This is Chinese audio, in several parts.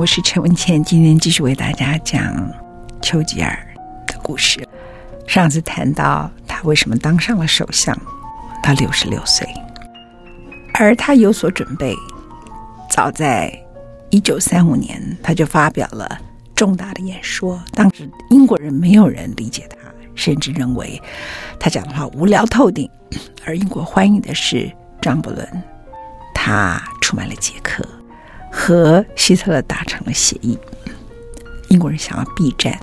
我是陈文倩，今天继续为大家讲丘吉尔的故事。上次谈到他为什么当上了首相，他六十六岁，而他有所准备。早在一九三五年，他就发表了重大的演说。当时英国人没有人理解他，甚至认为他讲的话无聊透顶。而英国欢迎的是张伯伦，他出卖了捷克。和希特勒达成了协议，英国人想要避战，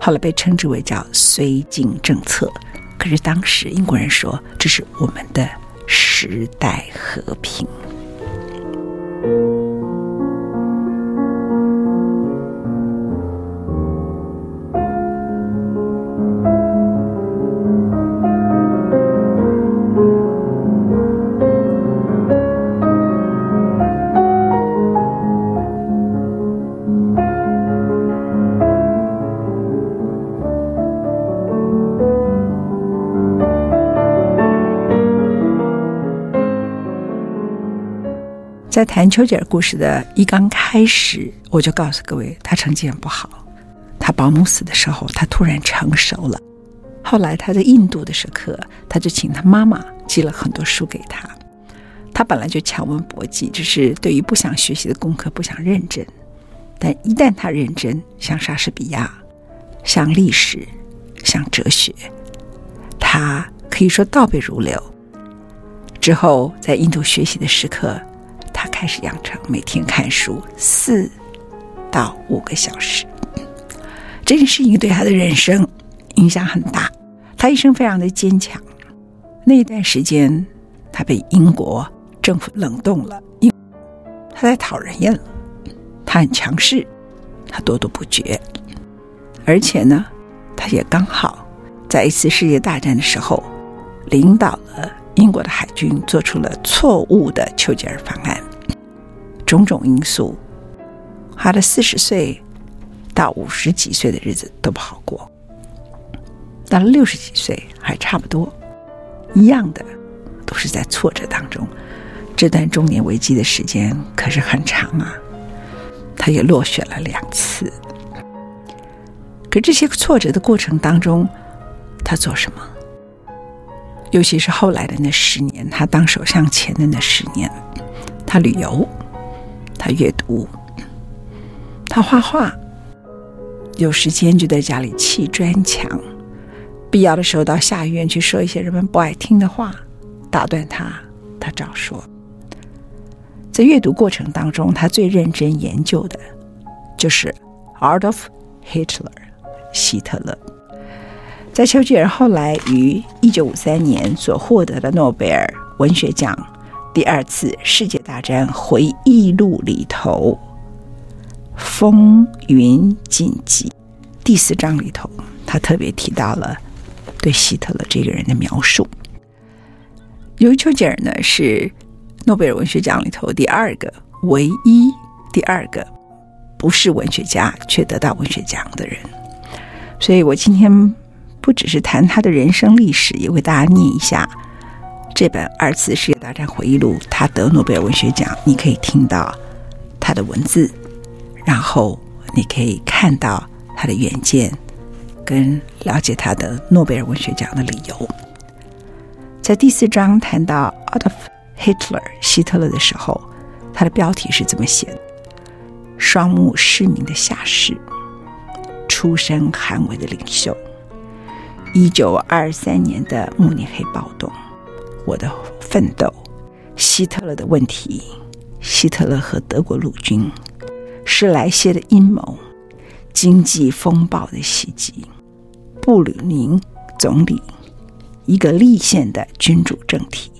后来被称之为叫“绥靖政策”。可是当时英国人说，这是我们的时代和平。在谈丘吉尔故事的一刚开始，我就告诉各位，他成绩很不好。他保姆死的时候，他突然成熟了。后来他在印度的时刻，他就请他妈妈寄了很多书给他。他本来就强文博记，只是对于不想学习的功课不想认真。但一旦他认真，像莎士比亚，像历史，像哲学，他可以说倒背如流。之后在印度学习的时刻。开始养成每天看书四到五个小时，这件事情对他的人生影响很大。他一生非常的坚强。那一段时间，他被英国政府冷冻了，因他在讨人厌了。他很强势，他咄咄不绝，而且呢，他也刚好在一次世界大战的时候领导了英国的海军，做出了错误的丘吉尔方案。种种因素，他的四十岁到五十几岁的日子都不好过，到了六十几岁还差不多，一样的，都是在挫折当中。这段中年危机的时间可是很长啊，他也落选了两次。可这些挫折的过程当中，他做什么？尤其是后来的那十年，他当首相前的那十年，他旅游。他阅读，他画画，有时间就在家里砌砖墙，必要的时候到下议院去说一些人们不爱听的话，打断他，他照说。在阅读过程当中，他最认真研究的就是《Art of Hitler》希特勒。在丘吉尔后来于一九五三年所获得的诺贝尔文学奖。第二次世界大战回忆录里头，《风云紧急》第四章里头，他特别提到了对希特勒这个人的描述。由于丘吉尔呢是诺贝尔文学奖里头第二个、唯一第二个不是文学家却得到文学奖的人，所以我今天不只是谈他的人生历史，也为大家念一下。这本二次世界大战回忆录，他得诺贝尔文学奖，你可以听到他的文字，然后你可以看到他的远见，跟了解他的诺贝尔文学奖的理由。在第四章谈到 Adolf Hitler 希特勒的时候，他的标题是这么写的：双目失明的下士，出身寒微的领袖。一九二三年的慕尼黑暴动，我的奋斗，希特勒的问题，希特勒和德国陆军，施莱谢的阴谋，经济风暴的袭击，布吕宁总理，一个立宪的君主政体，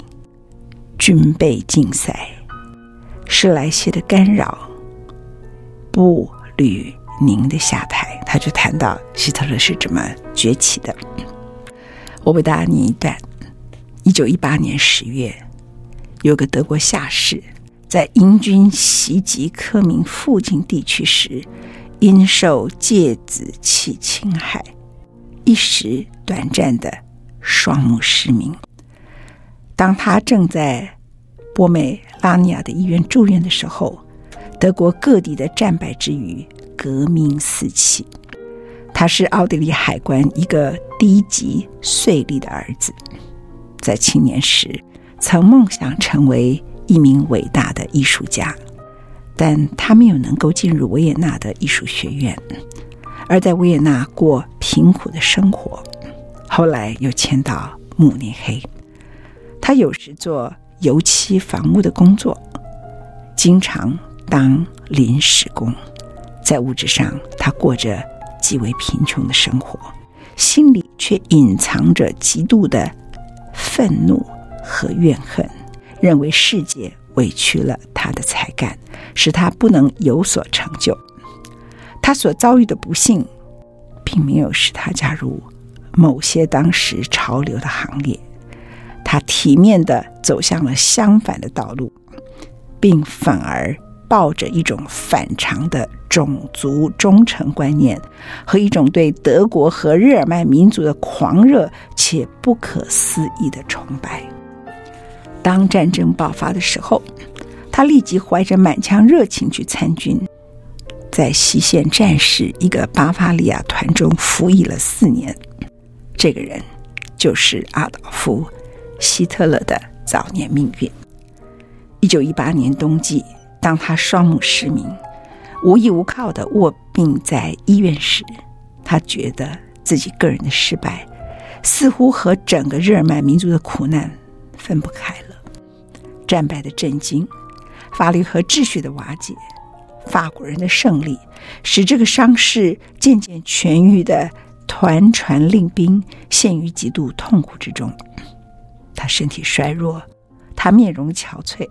军备竞赛，施莱谢的干扰，布吕宁的下台，他就谈到希特勒是怎么崛起的。我为大家念一段：一九一八年十月，有个德国下士在英军袭击科明附近地区时，因受芥子气侵害，一时短暂的双目失明。当他正在波美拉尼亚的医院住院的时候，德国各地的战败之余，革命四起。他是奥地利海关一个低级税吏的儿子，在青年时曾梦想成为一名伟大的艺术家，但他没有能够进入维也纳的艺术学院，而在维也纳过贫苦的生活。后来又迁到慕尼黑，他有时做油漆房屋的工作，经常当临时工，在物质上他过着。极为贫穷的生活，心里却隐藏着极度的愤怒和怨恨，认为世界委屈了他的才干，使他不能有所成就。他所遭遇的不幸，并没有使他加入某些当时潮流的行列，他体面地走向了相反的道路，并反而。抱着一种反常的种族忠诚观念和一种对德国和日耳曼民族的狂热且不可思议的崇拜。当战争爆发的时候，他立即怀着满腔热情去参军，在西线战事一个巴伐利亚团中服役了四年。这个人就是阿道夫·希特勒的早年命运。一九一八年冬季。当他双目失明、无依无靠的卧病在医院时，他觉得自己个人的失败，似乎和整个日耳曼民族的苦难分不开了。战败的震惊、法律和秩序的瓦解、法国人的胜利，使这个伤势渐渐痊愈的团传令兵陷于极度痛苦之中。他身体衰弱，他面容憔悴。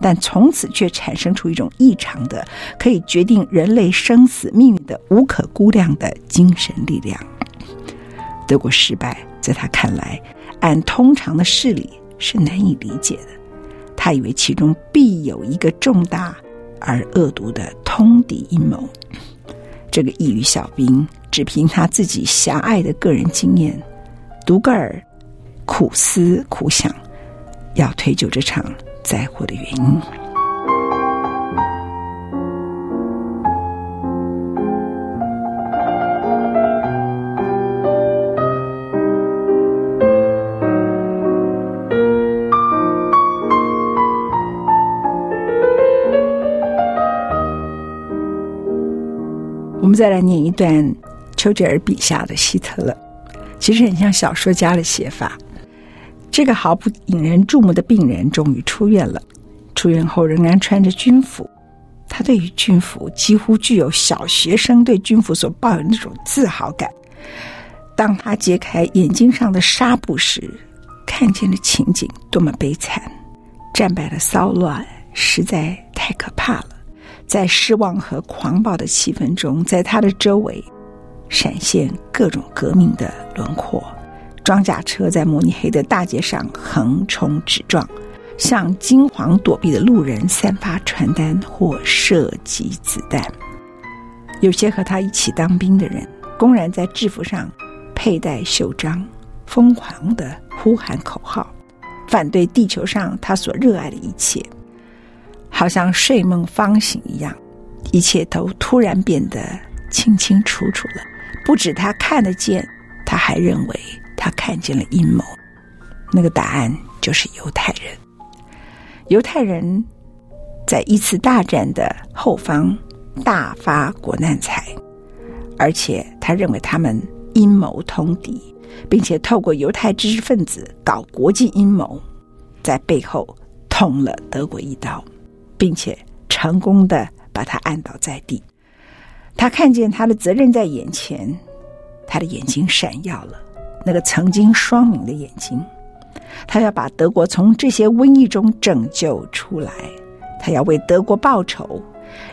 但从此却产生出一种异常的、可以决定人类生死命运的无可估量的精神力量。德国失败，在他看来，按通常的事理是难以理解的。他以为其中必有一个重大而恶毒的通敌阴谋。这个异域小兵只凭他自己狭隘的个人经验，独个儿苦思苦想，要推究这场。灾祸的原因。再来念一段丘吉尔笔下的希特勒，其实很像小说家的写法。这个毫不引人注目的病人终于出院了。出院后仍然穿着军服，他对于军服几乎具有小学生对军服所抱有那种自豪感。当他揭开眼睛上的纱布时，看见的情景多么悲惨！战败的骚乱实在太可怕了。在失望和狂暴的气氛中，在他的周围闪现各种革命的轮廓。装甲车在慕尼黑的大街上横冲直撞，向惊慌躲避的路人散发传单或射击子弹。有些和他一起当兵的人，公然在制服上佩戴袖章，疯狂地呼喊口号，反对地球上他所热爱的一切，好像睡梦方醒一样，一切都突然变得清清楚楚了。不止他看得见，他还认为。他看见了阴谋，那个答案就是犹太人。犹太人在一次大战的后方大发国难财，而且他认为他们阴谋通敌，并且透过犹太知识分子搞国际阴谋，在背后捅了德国一刀，并且成功的把他按倒在地。他看见他的责任在眼前，他的眼睛闪耀了，那个曾经双明的眼睛。他要把德国从这些瘟疫中拯救出来，他要为德国报仇，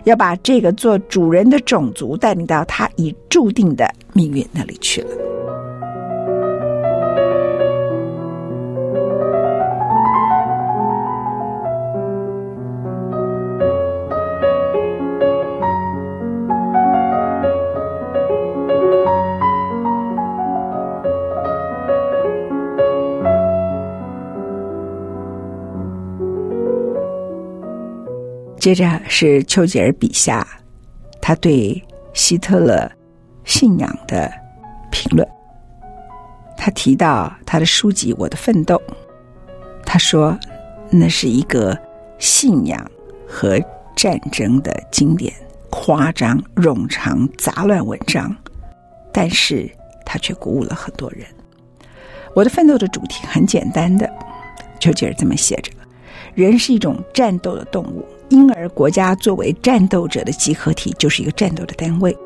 要把这个做主人的种族带领到他已注定的命运那里去了。接着是丘吉尔笔下，他对希特勒信仰的评论。他提到他的书籍《我的奋斗》，他说那是一个信仰和战争的经典，夸张、冗长、杂乱文章，但是他却鼓舞了很多人。《我的奋斗》的主题很简单的，丘吉尔这么写着：人是一种战斗的动物。因而，国家作为战斗者的集合体，就是一个战斗的单位。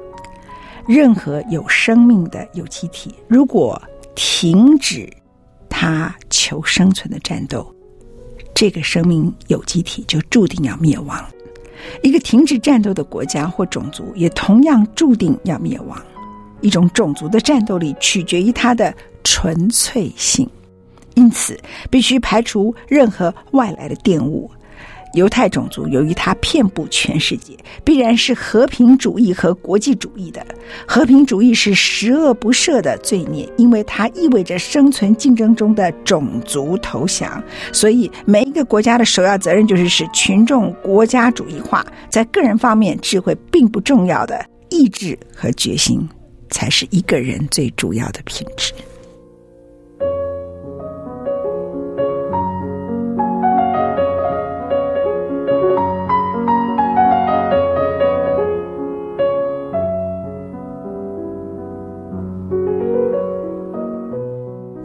任何有生命的有机体，如果停止它求生存的战斗，这个生命有机体就注定要灭亡。一个停止战斗的国家或种族，也同样注定要灭亡。一种种族的战斗力取决于它的纯粹性，因此必须排除任何外来的玷污。犹太种族由于它遍布全世界，必然是和平主义和国际主义的。和平主义是十恶不赦的罪孽，因为它意味着生存竞争中的种族投降。所以，每一个国家的首要责任就是使群众国家主义化。在个人方面，智慧并不重要的，意志和决心才是一个人最主要的品质。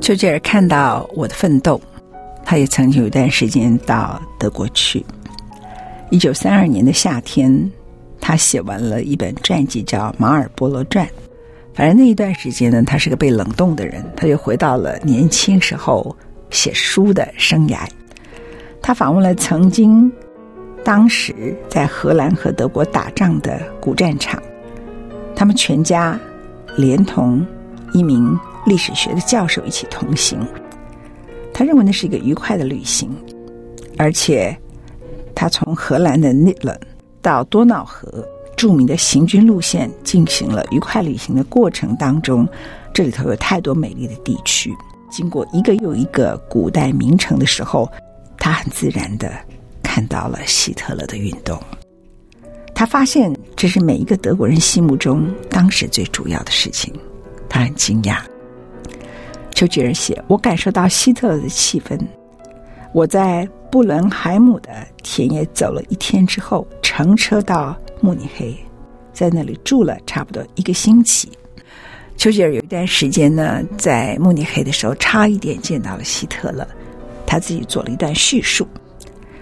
丘吉尔看到我的奋斗，他也曾经有一段时间到德国去。一九三二年的夏天，他写完了一本传记，叫《马尔波罗传》。反正那一段时间呢，他是个被冷冻的人，他就回到了年轻时候写书的生涯。他访问了曾经当时在荷兰和德国打仗的古战场，他们全家连同一名。历史学的教授一起同行，他认为那是一个愉快的旅行，而且他从荷兰的尼勒到多瑙河著名的行军路线进行了愉快旅行的过程当中，这里头有太多美丽的地区。经过一个又一个古代名城的时候，他很自然地看到了希特勒的运动。他发现这是每一个德国人心目中当时最主要的事情，他很惊讶。丘吉尔写：“我感受到希特勒的气氛。我在布伦海姆的田野走了一天之后，乘车到慕尼黑，在那里住了差不多一个星期。丘吉尔有一段时间呢，在慕尼黑的时候，差一点见到了希特勒。他自己做了一段叙述。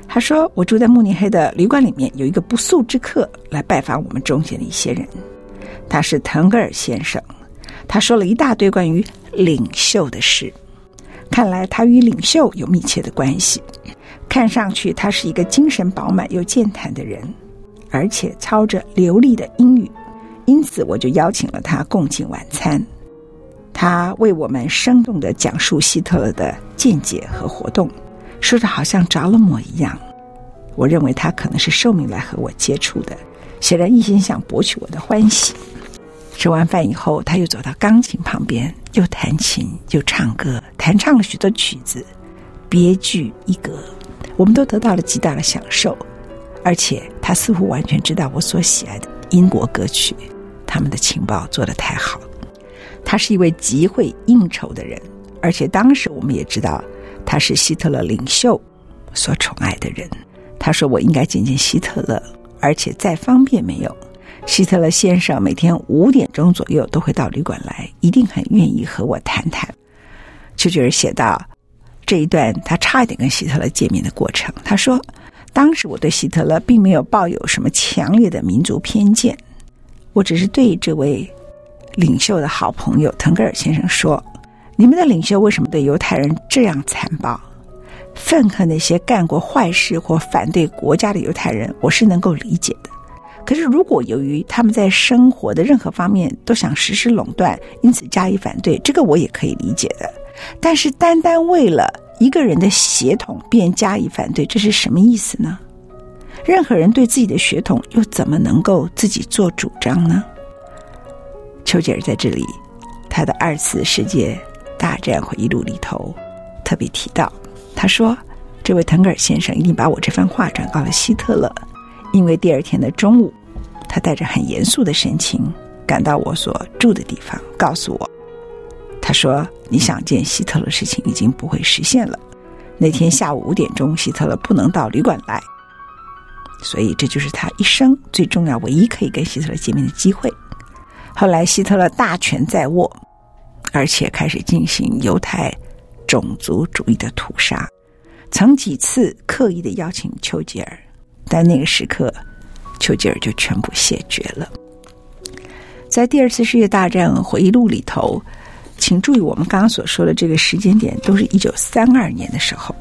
他说：‘我住在慕尼黑的旅馆里面，有一个不速之客来拜访我们中间的一些人，他是腾格尔先生。’他说了一大堆关于。”领袖的事，看来他与领袖有密切的关系。看上去他是一个精神饱满又健谈的人，而且操着流利的英语，因此我就邀请了他共进晚餐。他为我们生动地讲述希特勒的见解和活动，说的好像着了魔一样。我认为他可能是受命来和我接触的，显然一心想博取我的欢喜。吃完饭以后，他又走到钢琴旁边，又弹琴又唱歌，弹唱了许多曲子，别具一格。我们都得到了极大的享受，而且他似乎完全知道我所喜爱的英国歌曲。他们的情报做得太好。他是一位极会应酬的人，而且当时我们也知道他是希特勒领袖所宠爱的人。他说：“我应该见见希特勒，而且再方便没有。”希特勒先生每天五点钟左右都会到旅馆来，一定很愿意和我谈谈。丘吉尔写道，这一段他差一点跟希特勒见面的过程。他说，当时我对希特勒并没有抱有什么强烈的民族偏见，我只是对这位领袖的好朋友腾格尔先生说：“你们的领袖为什么对犹太人这样残暴？”愤恨那些干过坏事或反对国家的犹太人，我是能够理解的。可是，如果由于他们在生活的任何方面都想实施垄断，因此加以反对，这个我也可以理解的。但是，单单为了一个人的血统便加以反对，这是什么意思呢？任何人对自己的血统又怎么能够自己做主张呢？丘吉尔在这里，他的二次世界大战回忆录里头特别提到。他说：“这位腾格尔先生一定把我这番话转告了希特勒，因为第二天的中午，他带着很严肃的神情赶到我所住的地方，告诉我，他说：‘你想见希特勒的事情已经不会实现了。那天下午五点钟，希特勒不能到旅馆来，所以这就是他一生最重要、唯一可以跟希特勒见面的机会。’后来，希特勒大权在握，而且开始进行犹太。”种族主义的屠杀，曾几次刻意的邀请丘吉尔，但那个时刻，丘吉尔就全部谢绝了。在第二次世界大战回忆录里头，请注意我们刚刚所说的这个时间点，都是一九三二年的时候。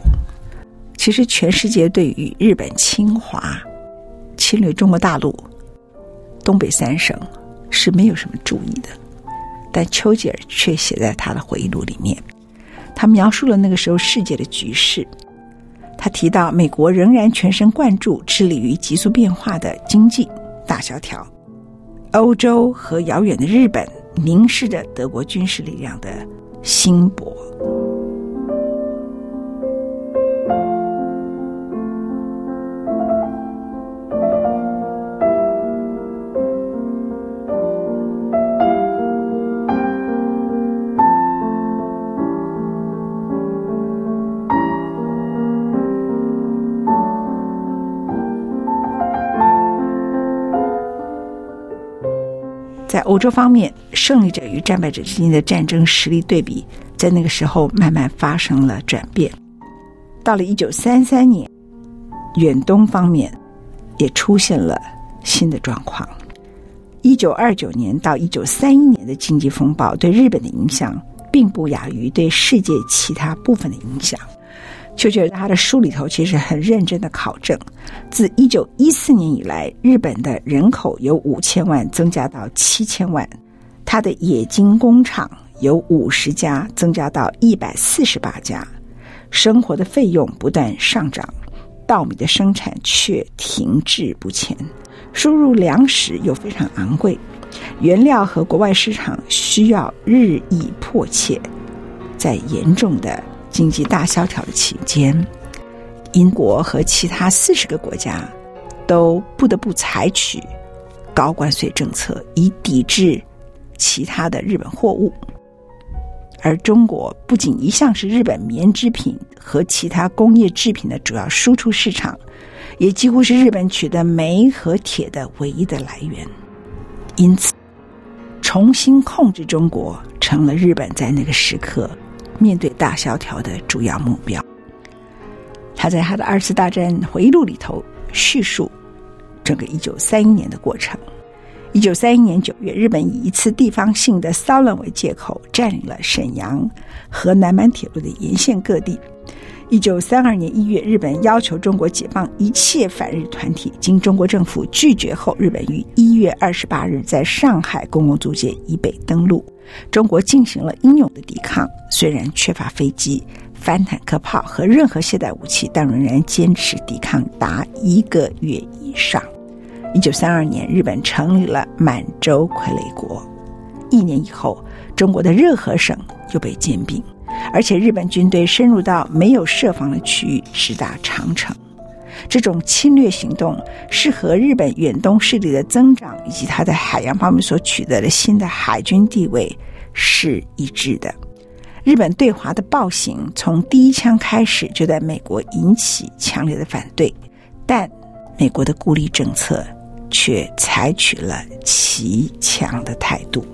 其实全世界对于日本侵华、侵略中国大陆、东北三省是没有什么注意的，但丘吉尔却写在他的回忆录里面。他描述了那个时候世界的局势。他提到，美国仍然全神贯注致力于急速变化的经济大萧条，欧洲和遥远的日本凝视着德国军事力量的兴勃。欧洲方面，胜利者与战败者之间的战争实力对比，在那个时候慢慢发生了转变。到了一九三三年，远东方面也出现了新的状况。一九二九年到一九三一年的经济风暴对日本的影响，并不亚于对世界其他部分的影响。丘吉尔在他的书里头其实很认真的考证，自一九一四年以来，日本的人口由五千万增加到七千万，他的冶金工厂由五十家增加到一百四十八家，生活的费用不断上涨，稻米的生产却停滞不前，输入粮食又非常昂贵，原料和国外市场需要日益迫切，在严重的。经济大萧条的期间，英国和其他四十个国家都不得不采取高关税政策，以抵制其他的日本货物。而中国不仅一向是日本棉织品和其他工业制品的主要输出市场，也几乎是日本取得煤和铁的唯一的来源。因此，重新控制中国成了日本在那个时刻。面对大萧条的主要目标，他在他的二次大战回忆录里头叙述整个一九三一年的过程。一九三一年九月，日本以一次地方性的骚乱为借口，占领了沈阳和南满铁路的沿线各地。一九三二年一月，日本要求中国解放一切反日团体，经中国政府拒绝后，日本于一月二十八日在上海公共租界以北登陆。中国进行了英勇的抵抗，虽然缺乏飞机、反坦克炮和任何现代武器，但仍然坚持抵抗达一个月以上。一九三二年，日本成立了满洲傀儡国。一年以后，中国的热河省又被兼并，而且日本军队深入到没有设防的区域，直达长城。这种侵略行动是和日本远东势力的增长以及他在海洋方面所取得的新的海军地位是一致的。日本对华的暴行从第一枪开始就在美国引起强烈的反对，但美国的孤立政策却采取了极强的态度。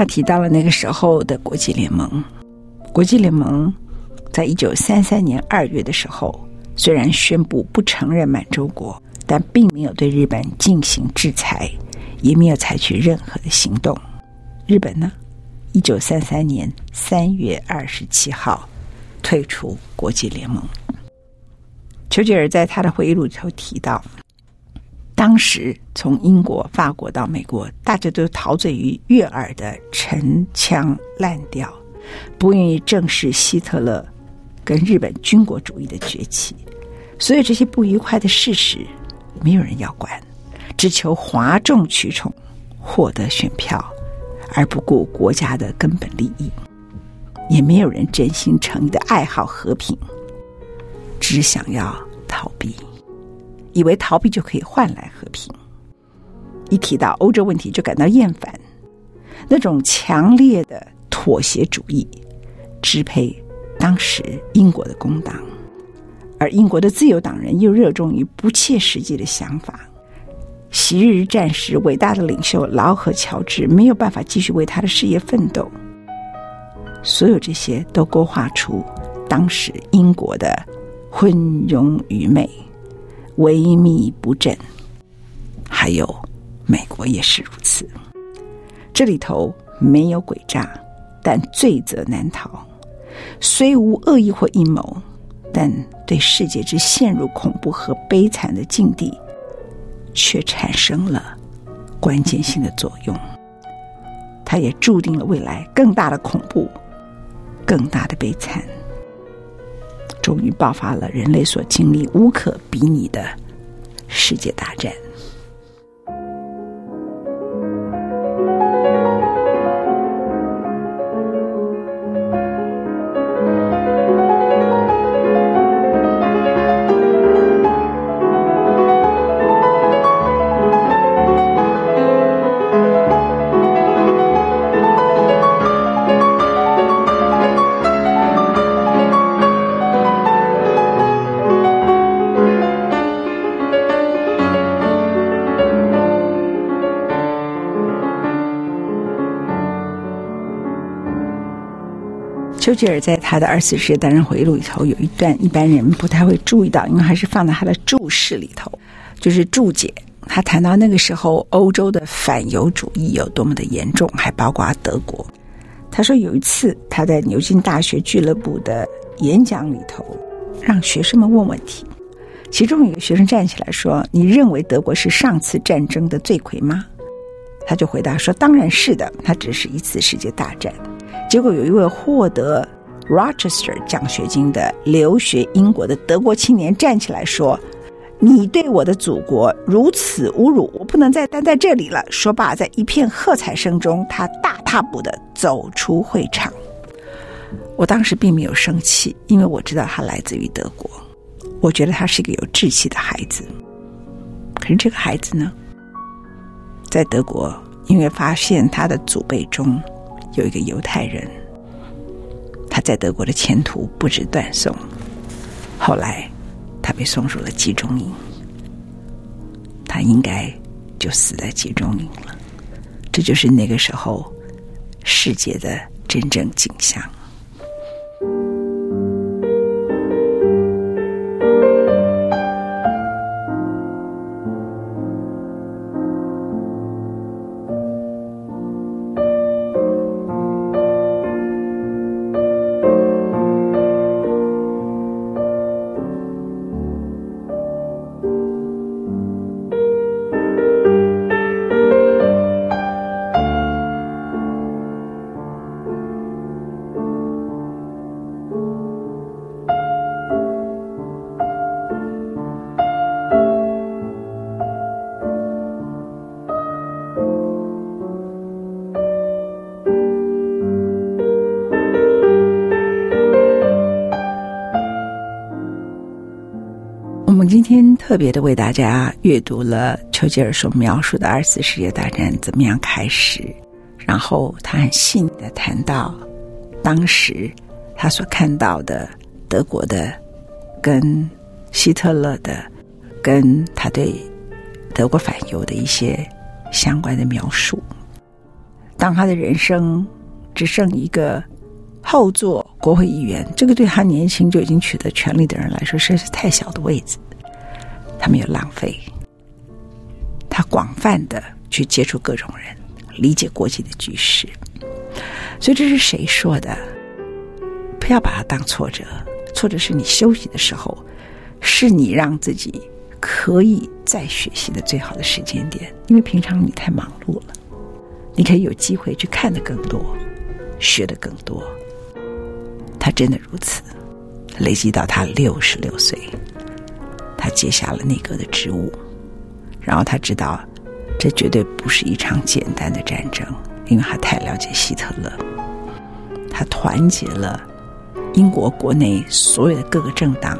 他提到了那个时候的国际联盟。国际联盟在一九三三年二月的时候，虽然宣布不承认满洲国，但并没有对日本进行制裁，也没有采取任何的行动。日本呢，一九三三年三月二十七号退出国际联盟。丘吉尔在他的回忆录里头提到。当时从英国、法国到美国，大家都陶醉于悦耳的陈腔滥调，不愿意正视希特勒跟日本军国主义的崛起。所有这些不愉快的事实，没有人要管，只求哗众取宠，获得选票，而不顾国家的根本利益。也没有人真心诚意的爱好和平，只想要逃避。以为逃避就可以换来和平，一提到欧洲问题就感到厌烦，那种强烈的妥协主义支配当时英国的工党，而英国的自由党人又热衷于不切实际的想法。昔日战时伟大的领袖劳合乔治没有办法继续为他的事业奋斗，所有这些都勾画出当时英国的昏庸愚昧。萎靡不振，还有美国也是如此。这里头没有诡诈，但罪责难逃。虽无恶意或阴谋，但对世界之陷入恐怖和悲惨的境地，却产生了关键性的作用。它也注定了未来更大的恐怖，更大的悲惨。终于爆发了人类所经历无可比拟的世界大战。丘吉尔在他的二次世界大战回忆录里头有一段一般人不太会注意到，因为还是放在他的注释里头，就是注解。他谈到那个时候欧洲的反犹主义有多么的严重，还包括德国。他说有一次他在牛津大学俱乐部的演讲里头，让学生们问问题，其中有一个学生站起来说：“你认为德国是上次战争的罪魁吗？”他就回答说：“当然是的，它只是一次世界大战。”结果有一位获得 Rochester 奖学金的留学英国的德国青年站起来说：“你对我的祖国如此侮辱，我不能再待在这里了。”说罢，在一片喝彩声中，他大踏步地走出会场。我当时并没有生气，因为我知道他来自于德国，我觉得他是一个有志气的孩子。可是这个孩子呢，在德国，因为发现他的祖辈中。有一个犹太人，他在德国的前途不止断送。后来，他被送入了集中营，他应该就死在集中营了。这就是那个时候世界的真正景象。特别的为大家阅读了丘吉尔所描述的二次世界大战怎么样开始，然后他很细腻的谈到当时他所看到的德国的跟希特勒的跟他对德国反犹的一些相关的描述。当他的人生只剩一个后座国会议员，这个对他年轻就已经取得权力的人来说，实在是太小的位置。他没有浪费，他广泛的去接触各种人，理解国际的局势。所以这是谁说的？不要把它当挫折，挫折是你休息的时候，是你让自己可以再学习的最好的时间点。因为平常你太忙碌了，你可以有机会去看的更多，学的更多。他真的如此，累积到他六十六岁。他接下了内阁的职务，然后他知道，这绝对不是一场简单的战争，因为他太了解希特勒。他团结了英国国内所有的各个政党，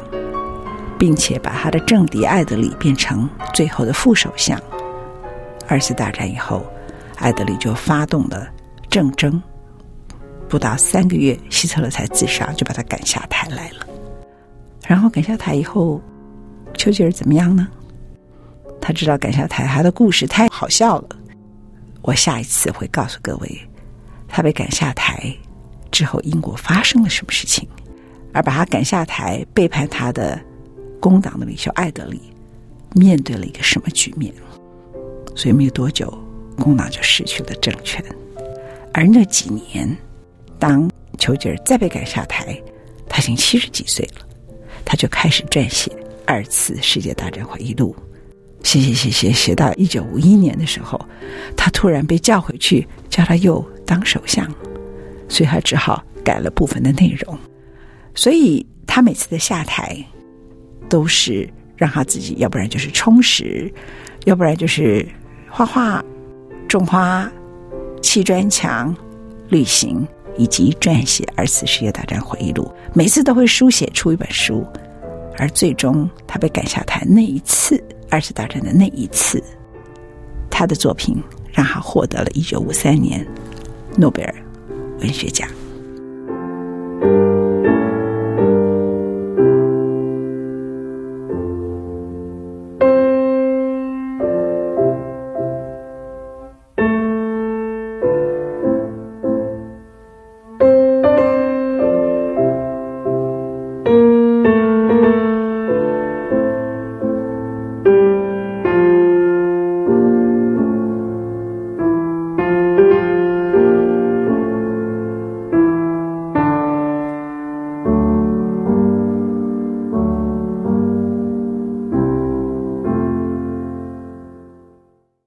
并且把他的政敌艾德里变成最后的副首相。二次大战以后，艾德里就发动了政争，不到三个月，希特勒才自杀，就把他赶下台来了。然后赶下台以后。丘吉尔怎么样呢？他知道赶下台，他的故事太好笑了。我下一次会告诉各位，他被赶下台之后，英国发生了什么事情，而把他赶下台、背叛他的工党的领袖艾德里，面对了一个什么局面？所以没有多久，工党就失去了政权。而那几年，当丘吉尔再被赶下台，他已经七十几岁了，他就开始撰写。二次世界大战回忆录，写写写写写到一九五一年的时候，他突然被叫回去，叫他又当首相，所以他只好改了部分的内容。所以他每次的下台，都是让他自己，要不然就是充实，要不然就是画画、种花、砌砖墙、旅行，以及撰写二次世界大战回忆录。每次都会书写出一本书。而最终，他被赶下台那一次，二次大战的那一次，他的作品让他获得了一九五三年诺贝尔文学奖。